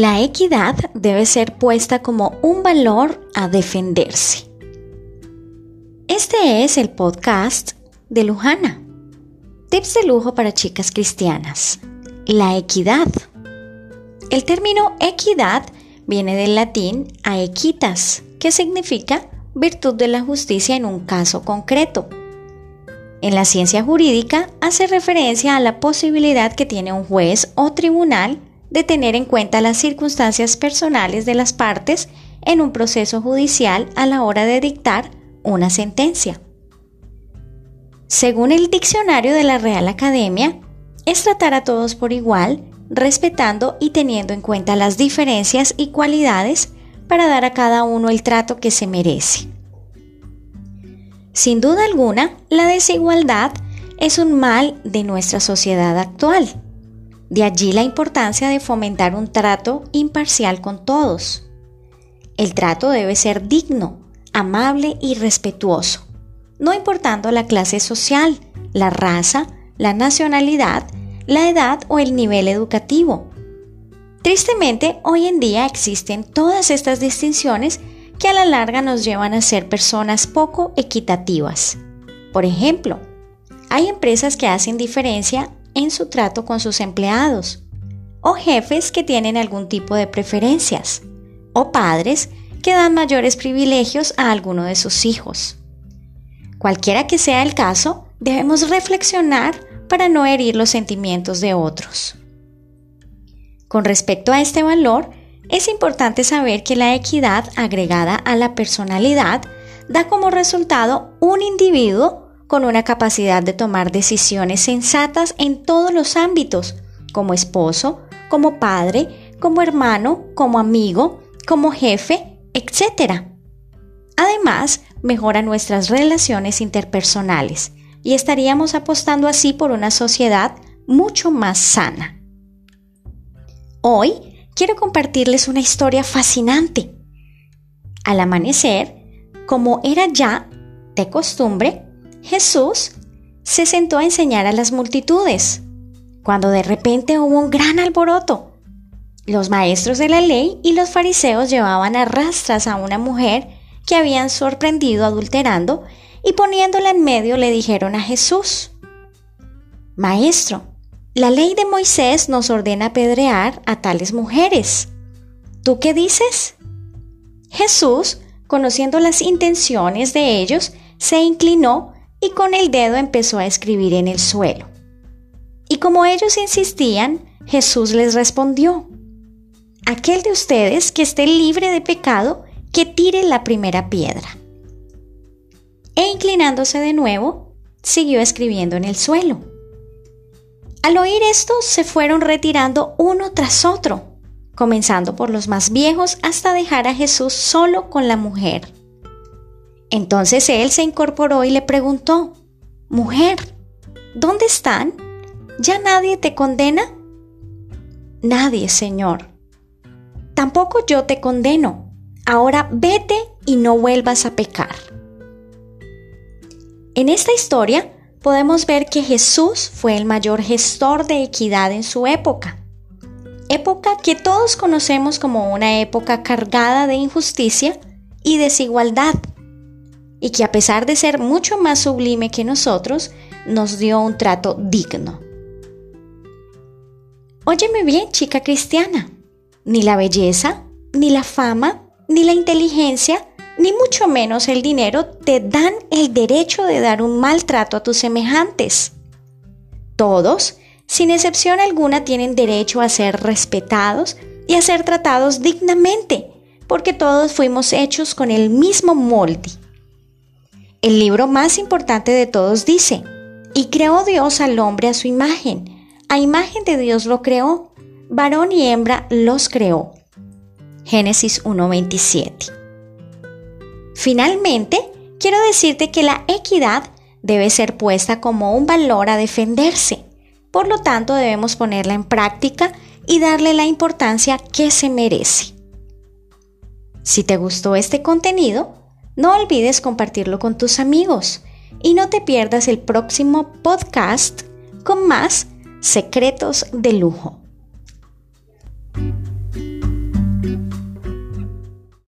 La equidad debe ser puesta como un valor a defenderse. Este es el podcast de Lujana. Tips de lujo para chicas cristianas. La equidad. El término equidad viene del latín aequitas, que significa virtud de la justicia en un caso concreto. En la ciencia jurídica hace referencia a la posibilidad que tiene un juez o tribunal de tener en cuenta las circunstancias personales de las partes en un proceso judicial a la hora de dictar una sentencia. Según el diccionario de la Real Academia, es tratar a todos por igual, respetando y teniendo en cuenta las diferencias y cualidades para dar a cada uno el trato que se merece. Sin duda alguna, la desigualdad es un mal de nuestra sociedad actual de allí la importancia de fomentar un trato imparcial con todos. El trato debe ser digno, amable y respetuoso, no importando la clase social, la raza, la nacionalidad, la edad o el nivel educativo. Tristemente, hoy en día existen todas estas distinciones que a la larga nos llevan a ser personas poco equitativas. Por ejemplo, hay empresas que hacen diferencia en su trato con sus empleados, o jefes que tienen algún tipo de preferencias, o padres que dan mayores privilegios a alguno de sus hijos. Cualquiera que sea el caso, debemos reflexionar para no herir los sentimientos de otros. Con respecto a este valor, es importante saber que la equidad agregada a la personalidad da como resultado un individuo con una capacidad de tomar decisiones sensatas en todos los ámbitos, como esposo, como padre, como hermano, como amigo, como jefe, etc. Además, mejora nuestras relaciones interpersonales y estaríamos apostando así por una sociedad mucho más sana. Hoy quiero compartirles una historia fascinante. Al amanecer, como era ya de costumbre, Jesús se sentó a enseñar a las multitudes, cuando de repente hubo un gran alboroto. Los maestros de la ley y los fariseos llevaban a rastras a una mujer que habían sorprendido adulterando y poniéndola en medio le dijeron a Jesús, Maestro, la ley de Moisés nos ordena apedrear a tales mujeres. ¿Tú qué dices? Jesús, conociendo las intenciones de ellos, se inclinó y con el dedo empezó a escribir en el suelo. Y como ellos insistían, Jesús les respondió, Aquel de ustedes que esté libre de pecado, que tire la primera piedra. E inclinándose de nuevo, siguió escribiendo en el suelo. Al oír esto, se fueron retirando uno tras otro, comenzando por los más viejos hasta dejar a Jesús solo con la mujer. Entonces él se incorporó y le preguntó, Mujer, ¿dónde están? ¿Ya nadie te condena? Nadie, Señor. Tampoco yo te condeno. Ahora vete y no vuelvas a pecar. En esta historia podemos ver que Jesús fue el mayor gestor de equidad en su época. Época que todos conocemos como una época cargada de injusticia y desigualdad y que a pesar de ser mucho más sublime que nosotros, nos dio un trato digno. Óyeme bien, chica cristiana, ni la belleza, ni la fama, ni la inteligencia, ni mucho menos el dinero te dan el derecho de dar un maltrato a tus semejantes. Todos, sin excepción alguna, tienen derecho a ser respetados y a ser tratados dignamente, porque todos fuimos hechos con el mismo molde el libro más importante de todos dice, y creó Dios al hombre a su imagen, a imagen de Dios lo creó, varón y hembra los creó. Génesis 1.27. Finalmente, quiero decirte que la equidad debe ser puesta como un valor a defenderse. Por lo tanto, debemos ponerla en práctica y darle la importancia que se merece. Si te gustó este contenido, no olvides compartirlo con tus amigos y no te pierdas el próximo podcast con más secretos de lujo.